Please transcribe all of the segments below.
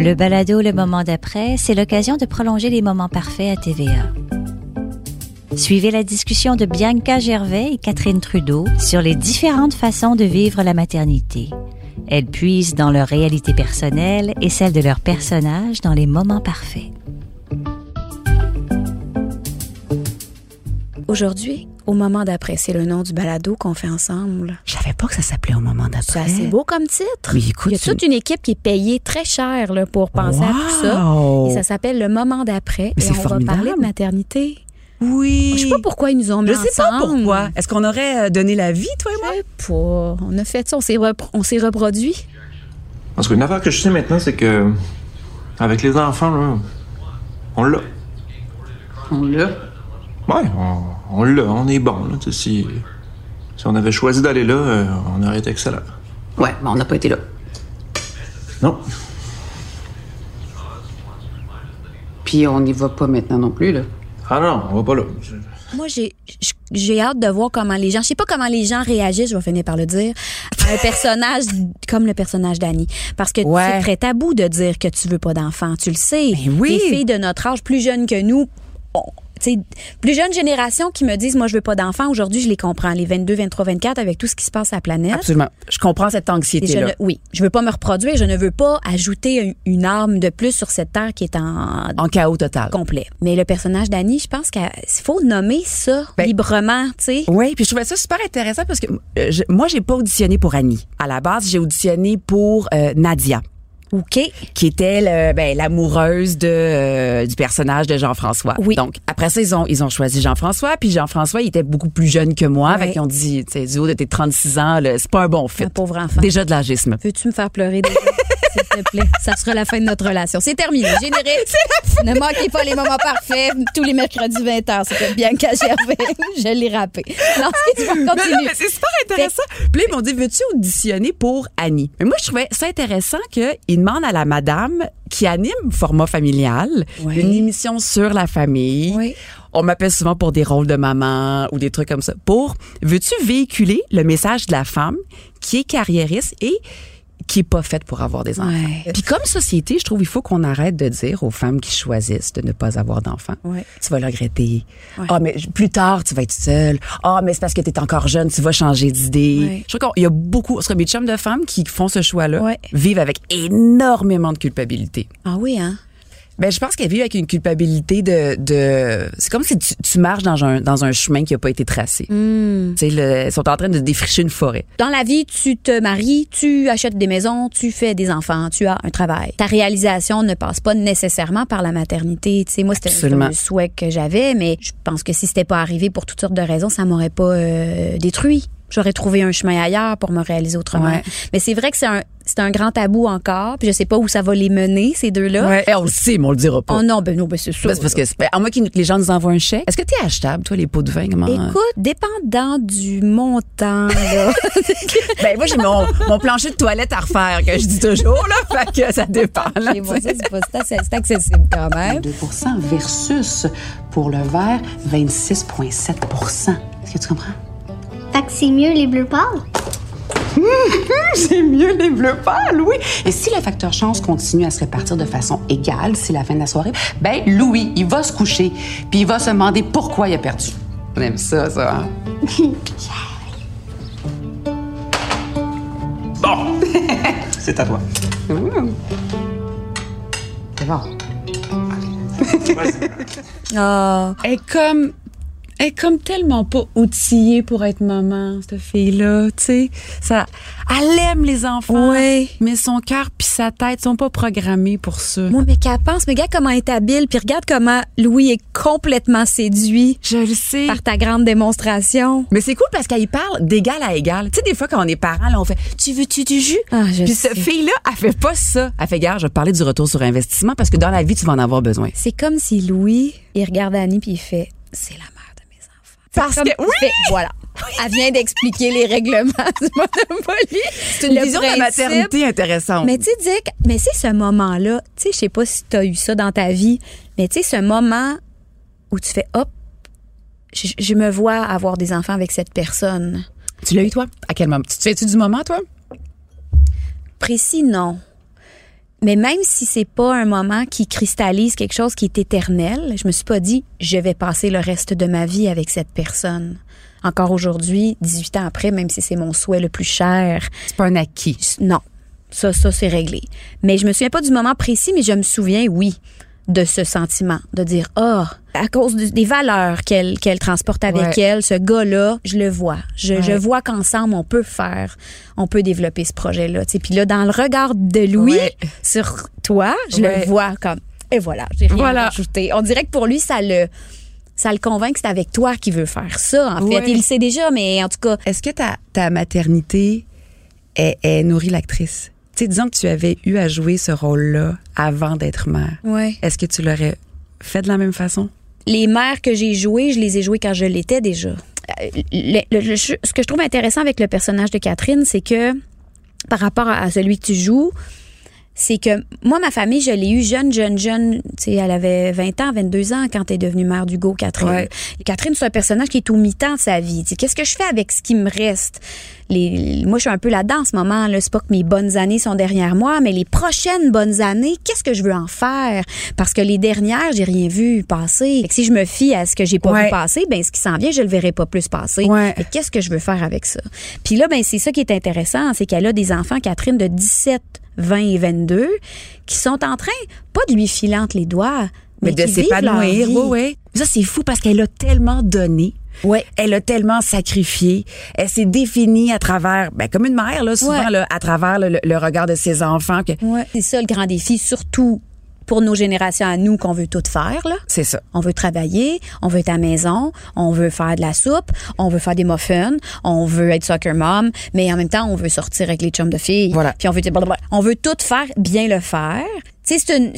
Le balado Le moment d'après, c'est l'occasion de prolonger les moments parfaits à TVA. Suivez la discussion de Bianca Gervais et Catherine Trudeau sur les différentes façons de vivre la maternité. Elles puisent dans leur réalité personnelle et celle de leurs personnages dans les moments parfaits. Aujourd'hui, au moment d'après, c'est le nom du balado qu'on fait ensemble. Je savais pas que ça s'appelait au moment C'est d'après. assez beau comme titre. Mais écoute, Il y a c'est- toute une équipe qui est payée très cher là, pour penser à tout ça. Et ça s'appelle le moment d'après. Et c'est on va formidable. parler de maternité. Oui. Je sais pas pourquoi ils nous ont mis Je sais pas ensemble. pourquoi. Est-ce qu'on aurait euh, donné la vie, toi et moi? Je sais pas. On a fait ça, on s'est repro- on s'est reproduit. Parce qu'une affaire que je sais maintenant, c'est que. Avec les enfants, là. On l'a. On l'a. Ouais, on, on l'a, on est bon, là. Si, si on avait choisi d'aller là, euh, on aurait été excellent. Ouais, mais on n'a pas été là. Non. Puis on n'y va pas maintenant non plus, là. Ah non, on va pas là. Moi, j'ai hâte de voir comment les gens, je sais pas comment les gens réagissent, je vais finir par le dire, à un personnage comme le personnage d'Annie. Parce que Ouais. c'est très tabou de dire que tu veux pas d'enfant. Tu le sais. Ben oui. Les filles de notre âge, plus jeunes que nous, on- plus jeune génération qui me disent, moi, je veux pas d'enfant. Aujourd'hui, je les comprends. Les 22, 23, 24, avec tout ce qui se passe à la planète. Absolument. Je comprends cette anxiété-là. ne- oui, je veux pas me reproduire. Je ne veux pas ajouter un- une arme de plus sur cette terre qui est en En chaos total. complet. Mais le personnage d'Annie, je pense qu'il faut nommer ça Ben, librement, tu sais. Oui, puis je trouvais ça super intéressant parce que euh, je- moi, j'ai pas auditionné pour Annie. À la base, j'ai auditionné pour euh, Nadia. OK. qui était le- ben, l'amoureuse de euh, du personnage de Jean-François. Oui. Donc après ça ils ont ils ont choisi Jean-François puis Jean-François il était beaucoup plus jeune que moi, Ouais. fait qu'ils ont dit tu sais du haut de tes 36 ans là, c'est pas un bon fit. Un pauvre enfant. Déjà de l'agisme. Veux-tu me faire pleurer déjà? S'il te plaît. Ça sera la fin de notre relation. C'est terminé. Générique. Ne manquez pas les moments parfaits tous les mercredis 20h. C'était Bianca Gervais. Je l'ai rappé. Non, c'est super intéressant. Puis ils m'ont dit, veux-tu auditionner pour Annie? Mais moi, je trouvais ça intéressant qu'ils demandent à la madame qui anime Format familial Oui. une émission sur la famille. Oui. On m'appelle souvent pour des rôles de maman ou des trucs comme ça. Pour, veux-tu véhiculer le message de la femme qui est carriériste et qui est pas faite pour avoir des enfants. Ouais. Puis comme société, je trouve il faut qu'on arrête de dire aux femmes qui choisissent de ne pas avoir d'enfants. Ouais. Tu vas le regretter. Ouais. Ah mais plus tard tu vas être seule. Ah mais c'est parce que tu es encore jeune, tu vas changer d'idée. Ouais. Je trouve qu'il y a beaucoup, ce mes chums de femmes qui font ce choix-là Ouais. vivent avec énormément de culpabilité. Ah oui, hein? Ben, je pense qu'elle vit avec une culpabilité de, de c'est comme si tu, tu marches dans un, dans un chemin qui a pas été tracé. Tu sais, le- ils sont en train de défricher une forêt. Dans la vie, tu te maries, tu achètes des maisons, tu fais des enfants, tu as un travail. Ta réalisation ne passe pas nécessairement par la maternité. Tu sais, moi, c'était un souhait que j'avais, mais je pense que si c'était pas arrivé pour toutes sortes de raisons, ça m'aurait pas euh, détruit. J'aurais trouvé un chemin ailleurs pour me réaliser autrement. Ouais. Mais c'est vrai que c'est un, c'est un grand tabou encore, puis je sais pas où ça va les mener, ces deux-là. Ouais. Eh, on le sait, mais on le dira pas. Oh non, ben non, ben c'est sûr. Ben, c'est parce que, c'est- ben, à moins que les gens nous envoient un chèque. Est-ce que tu es achetable, toi, les pots de vin? Comment? Écoute, dépendant du montant, là. Ben, moi, j'ai mon, mon plancher de toilette à refaire, que je dis toujours, là. Fait que ça dépend, c'est accessible quand même. 2% versus, pour le vert, 26,7% Est-ce que tu comprends? C'est mieux les bleus pâles? C'est mieux les bleus pâles, oui. Et si le facteur chance continue à se répartir de façon égale, c'est la fin de la soirée, ben Louis, il va se coucher, puis il va se demander pourquoi il a perdu. On aime ça, ça, hein? Bon! C'est à toi. C'est bon. Ah. Est comme, elle est comme tellement pas outillée pour être maman, cette fille-là, tu sais. Ça, elle aime les enfants. Ouais. Mais son cœur puis sa tête sont pas programmés pour ça. Moi, mais qu'elle pense, mais regarde comment elle est habile, puis regarde comment Louis est complètement séduit Je le sais. par ta grande démonstration. Mais c'est cool parce qu'elle parle d'égal à égal. Tu sais, des fois, quand on est parents, là, on fait Tu veux-tu du jus? Ah, je Puis cette fille-là, elle fait pas ça. Elle fait, gars, je vais te parler du retour sur investissement parce que dans la vie, tu vas en avoir besoin. C'est comme si Louis, il regarde Annie puis il fait c'est la mère de mes enfants. Parce que, oui! fait, voilà. Elle vient d'expliquer les règlements du Monopoly. C'est une vision de la maternité intéressante. Mais tu sais, Dick, mais c'est ce moment-là, tu sais, je sais pas si tu as eu ça dans ta vie, mais tu sais, ce moment où tu fais hop, je, je me vois avoir des enfants avec cette personne. tu l'as eu, toi? À quel moment? Tu te souviens-tu du moment, toi? Précis, non. Mais même si c'est pas un moment qui cristallise quelque chose qui est éternel, je me suis pas dit je vais passer le reste de ma vie avec cette personne. Encore aujourd'hui, 18 ans après, même si c'est mon souhait le plus cher, C'est pas un acquis. non. Ça, ça, c'est réglé. Mais je me souviens pas du moment précis, mais je me souviens, oui, de ce sentiment, de dire, ah, à cause de- des valeurs qu'elle qu'elle transporte avec Ouais. elle, ce gars-là, je le vois. Je, vois qu'ensemble, on peut faire, on peut développer ce projet-là. Puis là, dans le regard de Louis Ouais. sur toi, je le vois comme, et voilà, j'ai rien Voilà. rajouté. On dirait que pour lui, ça le... Ça le convainc que c'est avec toi qu'il veut faire ça, en fait. Il le sait déjà, mais en tout cas, Est-ce que ta, ta maternité est, est nourrit l'actrice? Tu disons que tu avais eu à jouer ce rôle-là avant d'être mère. Est-ce que tu l'aurais fait de la même façon? Les mères que j'ai jouées, je les ai jouées quand je l'étais déjà. Euh, le- le- le- ce que je trouve intéressant avec le personnage de Catherine, c'est que par rapport à celui que tu joues, c'est que moi, ma famille, je l'ai eu jeune, jeune, jeune. Tu sais, elle avait 20 ans, 22 ans quand elle est devenue mère d'Hugo, Catherine. Ouais. Catherine, c'est un personnage qui est au mi-temps de sa vie. Tu sais, Qu'est-ce que je fais avec ce qui me reste? Les, moi, je suis un peu là-dedans en ce moment. Là. C'est pas que mes bonnes années sont derrière moi, mais les prochaines bonnes années, qu'est-ce que je veux en faire? Parce que les dernières, j'ai rien vu passer. Fait que si je me fie à ce que j'ai pas Ouais. vu passer, ben ce qui s'en vient, je le verrai pas plus passer. Ouais. Mais qu'est-ce que je veux faire avec ça? Puis là, ben c'est ça qui est intéressant, c'est qu'elle a des enfants, Catherine, de 17, 20 et 22, qui sont en train, pas de lui filer entre les doigts, mais, Mais de s'épanouir, oui, oui. Ça, c'est fou parce qu'elle a tellement donné. Ouais. Elle a tellement sacrifié. Elle s'est définie à travers, ben, comme une mère, là, souvent, Ouais. là, à travers le, le regard de ses enfants. que Ouais. C'est ça le grand défi, surtout pour nos générations à nous qu'on veut tout faire, là. C'est ça. On veut travailler, on veut être à la maison, on veut faire de la soupe, on veut faire des muffins, on veut être soccer mom, mais en même temps, on veut sortir avec les chums de filles. Voilà. Puis on veut, on veut tout faire, bien le faire. C'est une,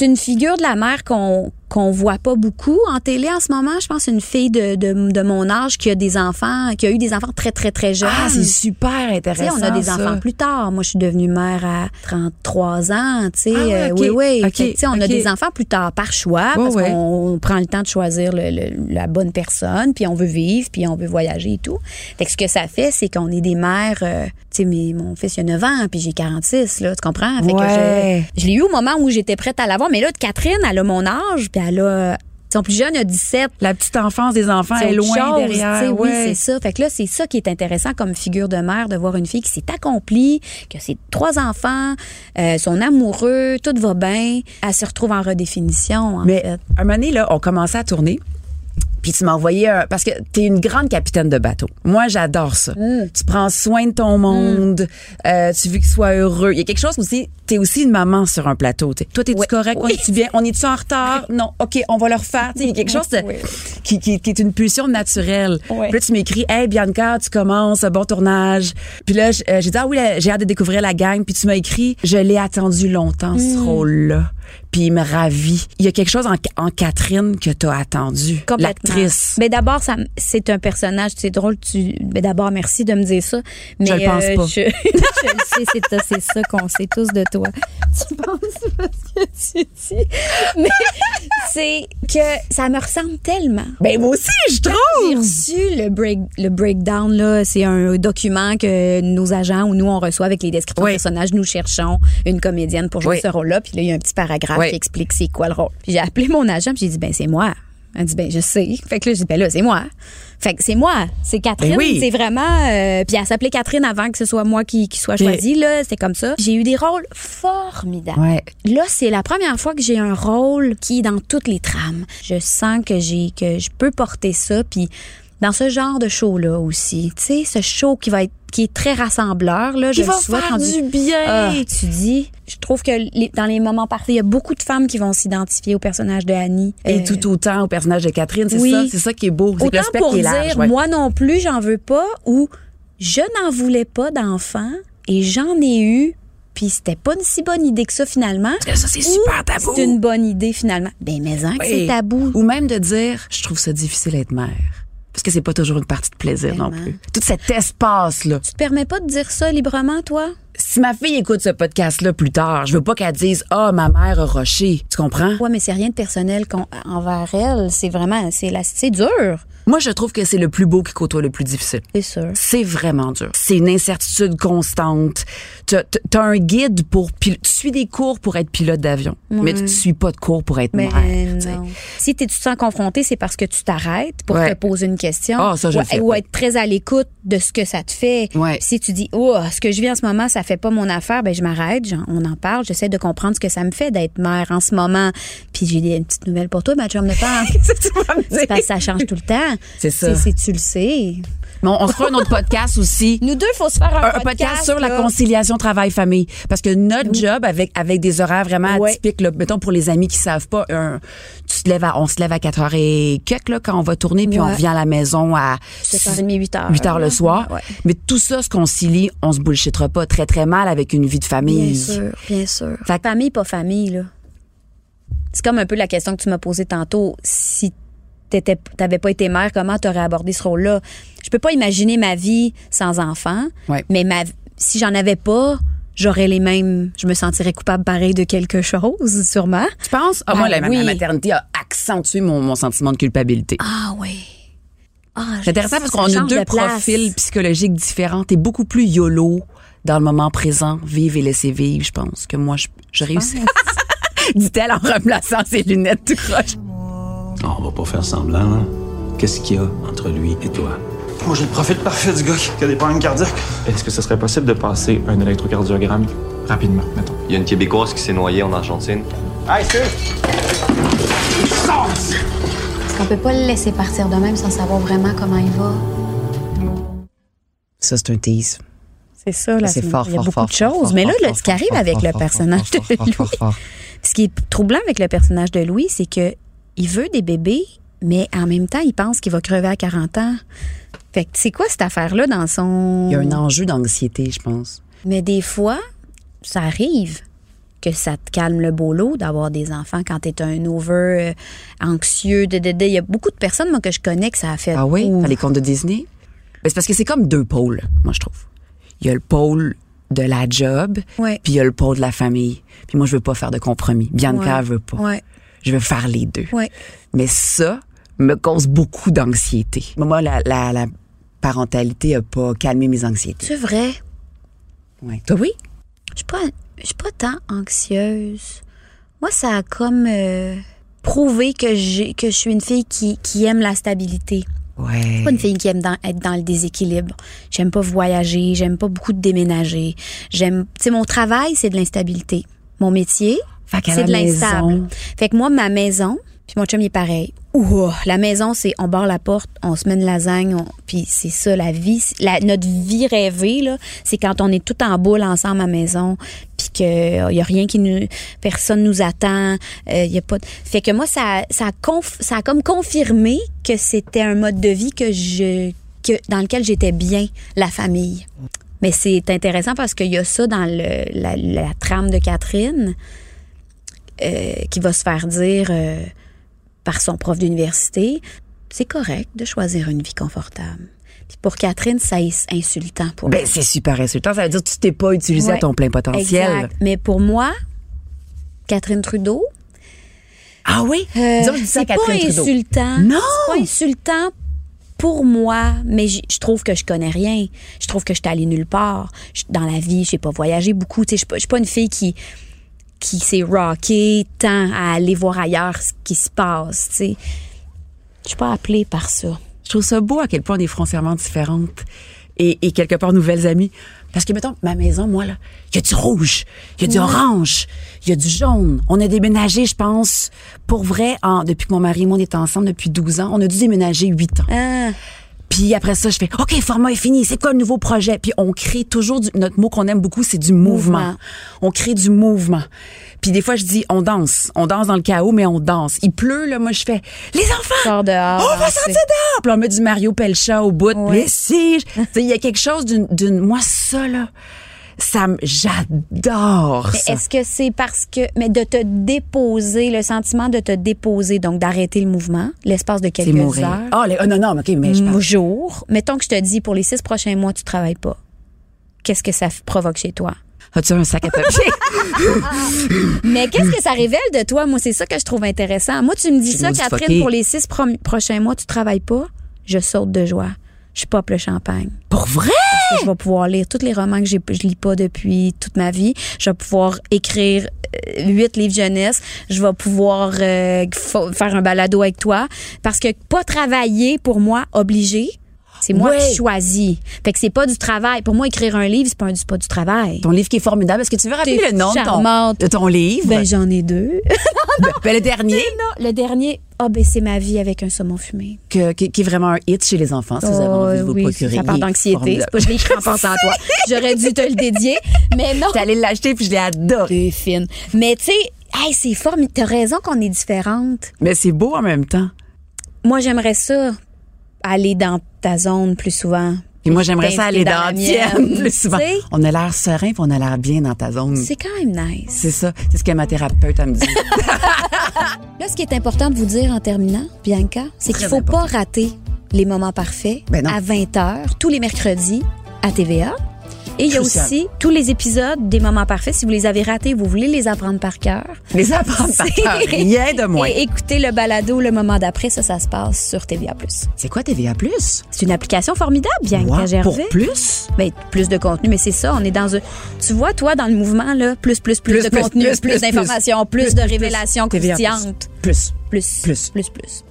une figure de la mère qu'on qu'on voit pas beaucoup en télé en ce moment. Je pense une fille de, de, de mon âge qui a des enfants, qui a eu des enfants très, très, très jeunes. Ah, c'est super intéressant. on a des ça. enfants plus tard. Moi, je suis devenue mère à 33 ans, tu sais. Ah Euh, oui, oui. Fait on a des enfants plus tard par choix parce ouais. qu'on prend le temps de choisir le- le- la bonne personne, puis on veut vivre, puis on veut voyager et tout. Fait que ce que ça fait, c'est qu'on est des mères, euh, tu sais, mon fils, il a 9 ans, puis j'ai 46, là, tu comprends? Fait Ouais. que je, je l'ai eu au moment où j'étais prête à l'avoir, mais là, Catherine, elle a mon âge, puis elle a... Son plus jeune a 17, La petite enfance des enfants est loin chose, tu derrière. Oui, c'est ça. Fait que là, c'est ça qui est intéressant comme figure de mère, de voir une fille qui s'est accomplie, qui a ses trois enfants, euh, son amoureux, tout va bien. Elle se retrouve en redéfinition, en Mais fait. un moment donné, là, on commençait à tourner. Puis tu m'as envoyé un... Parce que t'es une grande capitaine de bateau. Moi, j'adore ça. Mm. Tu prends soin de ton monde. euh, tu veux qu'il soit heureux. Il y a quelque chose aussi... T'es aussi une maman sur un plateau. t'sais. Toi, t'es-tu Oui. correct? On est-tu bien? On est-tu en retard? Non. OK, on va le refaire. Il y a quelque chose de- Oui. qui, qui, qui est une pulsion naturelle. Puis là, tu m'écris, Hey, Bianca, tu commences, bon tournage. Puis là, euh, j'ai dit, ah oui, j'ai hâte de découvrir la gang. Puis tu m'as écrit, je l'ai attendu longtemps, Mm. ce rôle-là. Puis il me ravit. Il y a quelque chose en, en Catherine que t'as attendu. Complètement. L'actrice. Mais d'abord, ça, m- c'est un personnage, c'est drôle. Tu, mais d'abord, merci de me dire ça. Mais Je le pense euh, pas. Je, je c'est ça qu'on sait tous de toi. Tu penses pas ce que tu dis. Mais c'est que ça me ressemble tellement. Ben moi aussi, je J'ai trouve. reçu le break le breakdown là, c'est un document que nos agents ou nous on reçoit avec les descriptions Oui. de personnages, nous cherchons une comédienne pour jouer Oui. ce rôle-là, puis là il y a un petit paragraphe Oui. qui explique c'est quoi le rôle. Puis j'ai appelé mon agent, puis j'ai dit ben c'est moi. Elle dit ben je sais. Fait que là j'ai dit ben là c'est moi. Fait que c'est moi, c'est Catherine, Ben oui. c'est vraiment euh, puis elle s'appelait Catherine avant que ce soit moi qui, qui soit choisie là, c'était comme ça. J'ai eu des rôles formidables. Ouais. Là, c'est la première fois que j'ai un rôle qui est dans toutes les trames. Je sens que j'ai que je peux porter ça puis dans ce genre de show là aussi, tu sais, ce show qui va être qui est très rassembleur là, je va le souhaite faire du bien. Ah, tu dis, je trouve que les- dans les moments parfaits, il y a beaucoup de femmes qui vont s'identifier au personnage de Annie. Et Euh, tout autant au personnage de Catherine, c'est oui. ça, c'est ça qui est beau. C'est que le Autant pour est dire, ouais. moi non plus, j'en veux pas, ou je n'en voulais pas d'enfants et j'en ai eu, puis c'était pas une si bonne idée que ça finalement. Ça, c'est super tabou. C'est une bonne idée finalement. Ben, mais en que Oui. c'est tabou. Ou même de dire, je trouve ça difficile d'être mère. Parce que c'est pas toujours une partie de plaisir non plus. Tout cet espace-là. Tu te permets pas de dire ça librement, toi? Si ma fille écoute ce podcast-là plus tard, je veux pas qu'elle dise Ah, ma mère a rushé. Tu comprends? Ouais, mais c'est rien de personnel envers elle. C'est vraiment, c'est la, c'est dur. Moi, je trouve que c'est le plus beau qui côtoie le plus difficile. C'est sûr. C'est vraiment dur. C'est une incertitude constante. T'as as un guide pour tu suis des cours pour être pilote d'avion, mais tu ne suis pas de cours pour être Mais mère. Si tu te sens confronté, c'est parce que tu t'arrêtes pour Ouais. te poser une question. Ah, ça, je ou, le fais, ou être très à l'écoute de ce que ça te fait. Ouais. Si tu dis, oh, ce que je vis en ce moment, ça fait pas mon affaire, ben je m'arrête, on en parle, j'essaie de comprendre ce que ça me fait d'être mère en ce moment. Puis j'ai des petites nouvelles pour toi, ma chum de tu vas me dire? C'est parce que ça change tout le temps. C'est ça. Si tu le sais. Bon, on se fera un autre podcast aussi. Nous deux, il faut se faire un, un, un podcast sur la conciliation travail-famille. Parce que notre job, avec, avec des horaires vraiment Ouais. atypiques, là, mettons pour les amis qui savent pas, un- tu te lèves à, on se lève à 4 h et quelques là, quand on va tourner, puis on revient à la maison à 7h30, 8h. 8 heures le soir. Ouais. Mais tout ça se concilie, on se bullshitera pas très, très mal avec une vie de famille. Bien sûr, bien sûr. Fait que- famille, pas famille, là. C'est comme un peu la question que tu m'as posée tantôt. Si t'avais pas été mère, comment t'aurais abordé ce rôle-là? Je peux pas imaginer ma vie sans enfant, Ouais. mais ma, si j'en avais pas, j'aurais les mêmes, je me sentirais coupable pareil de quelque chose, sûrement. Tu penses? Ah, Ben moi, la, ma- oui. ma maternité a accentué mon, mon sentiment de culpabilité. Ah oui. Ah, C'est intéressant parce qu'on a deux de profils psychologiques différents. T'es beaucoup plus YOLO dans le moment présent, vivre et laisser vivre, je pense, que moi, je, je réussis. Dit-elle en remplaçant ses lunettes tout croche. On va pas faire semblant, là. Qu'est-ce qu'il y a entre lui et toi? Moi, j'ai le profil parfait du gars qui a des problèmes cardiaques. Est-ce que ce serait possible de passer un électrocardiogramme rapidement, mettons? Il y a une Québécoise qui s'est noyée en Argentine. Hey, Steve! On peut pas le laisser partir de même sans savoir vraiment comment il va. Ça, c'est un tease. C'est ça, là. C'est fort, Il y a fort, beaucoup fort, de choses. fort, mais là, fort, là, fort, ce qui arrive fort, avec fort, le fort, personnage fort, de fort, Louis, fort, fort, fort. ce qui est troublant avec le personnage de Louis, c'est que il veut des bébés, mais en même temps, il pense qu'il va crever à 40 ans. Fait que c'est quoi cette affaire-là dans son... Il y a un enjeu d'anxiété, je pense. Mais des fois, ça arrive que ça te calme le boulot d'avoir des enfants quand t'es un over euh, anxieux. de- de- de- Il y a beaucoup de personnes, moi, que je connais que ça a fait... Ah oui? Dans les contes de Disney? C'est parce que c'est comme deux pôles, moi, je trouve. Il y a le pôle de la job, Ouais. puis il y a le pôle de la famille. Puis moi, je veux pas faire de compromis. Bianca Ouais. veut pas. Ouais, Je veux faire les deux. ouais. Mais ça me cause beaucoup d'anxiété. Moi, la, la, la parentalité a pas calmé mes anxiétés. C'est vrai? Ouais. Toi, oui? Je je suis pas tant anxieuse. Moi, ça a comme euh, prouvé que j'ai que je suis une fille qui, qui aime la stabilité. Ouais. Je suis pas une fille qui aime dans- être dans le déséquilibre. J'aime pas voyager, j'aime pas beaucoup de déménager. J'aime, tu sais, mon travail, c'est de l'instabilité. Mon métier, c'est de l'instable. Fait que moi, ma maison, puis mon chum, il est pareil. Ouh, la maison, c'est on barre la porte, on se met une lasagne, on- puis c'est ça, la vie. La, notre vie rêvée, là, c'est quand on est tout en boule ensemble à la maison, puis que y a rien qui nous... Personne nous attend, euh, y a pas... de- Fait que moi, ça, ça, a conf- ça a comme confirmé que c'était un mode de vie que je... Que, dans lequel j'étais bien, la famille. Mais c'est intéressant parce qu'il y a ça dans le, la, la trame de Catherine euh, qui va se faire dire euh, par son prof d'université, c'est correct de choisir une vie confortable. Puis pour Catherine, ça est insultant pour Ben, c'est super insultant. Ça veut dire que tu t'es pas utilisé Ouais. à ton plein potentiel. Exact. Mais pour moi, Catherine Trudeau, Ah oui? euh, Disons, je dis ça à c'est pas Trudeau. insultant. Non! C'est pas insultant pour moi, mais je trouve que je connais rien. Je trouve que je suis allée nulle part. Dans la vie, je sais pas voyager beaucoup. Tu sais, Je suis pas- je suis pas une fille qui qui s'est rockée tant à aller voir ailleurs ce qui se passe. tu sais. Je suis pas appelée par ça. Je trouve ça beau à quel point on est foncièrement différentes et, et quelque part nouvelles amies. Parce que, mettons, ma maison, moi, là, il y a du rouge, il y a du orange, il y a du jaune. On a déménagé, je pense, pour vrai, en, depuis que mon mari et moi, on est ensemble depuis 12 ans. On a dû déménager 8 ans. Ah, Puis après ça, je fais, OK, format est fini, c'est quoi le nouveau projet? Puis on crée toujours, du, notre mot qu'on aime beaucoup, c'est du mouvement. Mouvement. On crée du mouvement. Puis des fois, je dis, on danse. On danse dans le chaos, mais on danse. Il pleut, là, moi, je fais, les enfants! sors dehors. On va sortir dehors! Puis on met du Mario Pelcha au bout. Mais si! Il y a quelque chose d'une, d'une- moi, ça, là, ça j'adore Mais ça. Est-ce que c'est parce que, mais de te déposer, le sentiment de te déposer, donc d'arrêter le mouvement, l'espace de quelques mourir. heures, Ah, ah, non, non, OK, mais je parle. jour, mettons que je te dis pour les six prochains mois, tu travailles pas. Qu'est-ce que ça provoque chez toi? As-tu un sac à papier? Mais qu'est-ce que ça révèle de toi? Moi, c'est ça que je trouve intéressant. Moi, tu me dis ça, Catherine, pour les six prochains mois, tu travailles pas. Je saute de joie. Je pop le champagne. Pour vrai? Parce que je vais pouvoir lire tous les romans que je lis pas depuis toute ma vie. Je vais pouvoir écrire euh, huit livres jeunesse. Je vais pouvoir euh, fa- faire un balado avec toi. Parce que pas travailler, pour moi, obligé, c'est moi qui choisis. Fait que c'est pas du travail. Pour moi, écrire un livre, c'est pas, un- pas du travail. Ton livre qui est formidable. Est-ce que tu veux rappeler le nom de ton, de ton livre? Ben, j'en ai deux. Ben, le dernier, Non, le dernier, ah ben c'est ma vie avec un saumon fumé. que- qui, qui est vraiment un hit chez les enfants, si vous avez envie de vous Oh, oui, procurer. Ça parle d'anxiété. formidable. C'est pas je l'ai écrit en pensant à toi. J'aurais dû te le dédier, mais non. T'es allé l'acheter puis je l'ai adoré. Fine. Mais tu sais, hey, c'est formidable. T'as raison qu'on est différentes. Mais c'est beau en même temps. Moi, j'aimerais ça aller dans ta zone plus souvent. Et moi, j'aimerais ça aller dans la mienne, plus souvent. On a l'air serein puis on a l'air bien dans ta zone. C'est quand même nice. C'est ça. C'est ce que ma thérapeute, elle me dit. Là, ce qui est important de vous dire en terminant, Bianca, c'est qu'il Très faut important. pas rater les moments parfaits Ben à 20h tous les mercredis à TVA. Et il y a aussi tous les épisodes des moments parfaits. Si vous les avez ratés, vous voulez les apprendre par cœur. Les apprendre par C'est- cœur, rien de moins. Et écoutez le balado le moment d'après, ça, ça se passe sur TVA+. C'est quoi TVA+. C'est une application formidable, Bianca Wow, Gervais. Pour plus? Ben, plus de contenu, mais c'est ça, on est dans un... Tu vois, toi, dans le mouvement, là, plus, plus, plus, Plus, de plus, contenu, plus, d'informations, plus, de révélations croustillantes. Plus. Plus, Plus. plus, plus.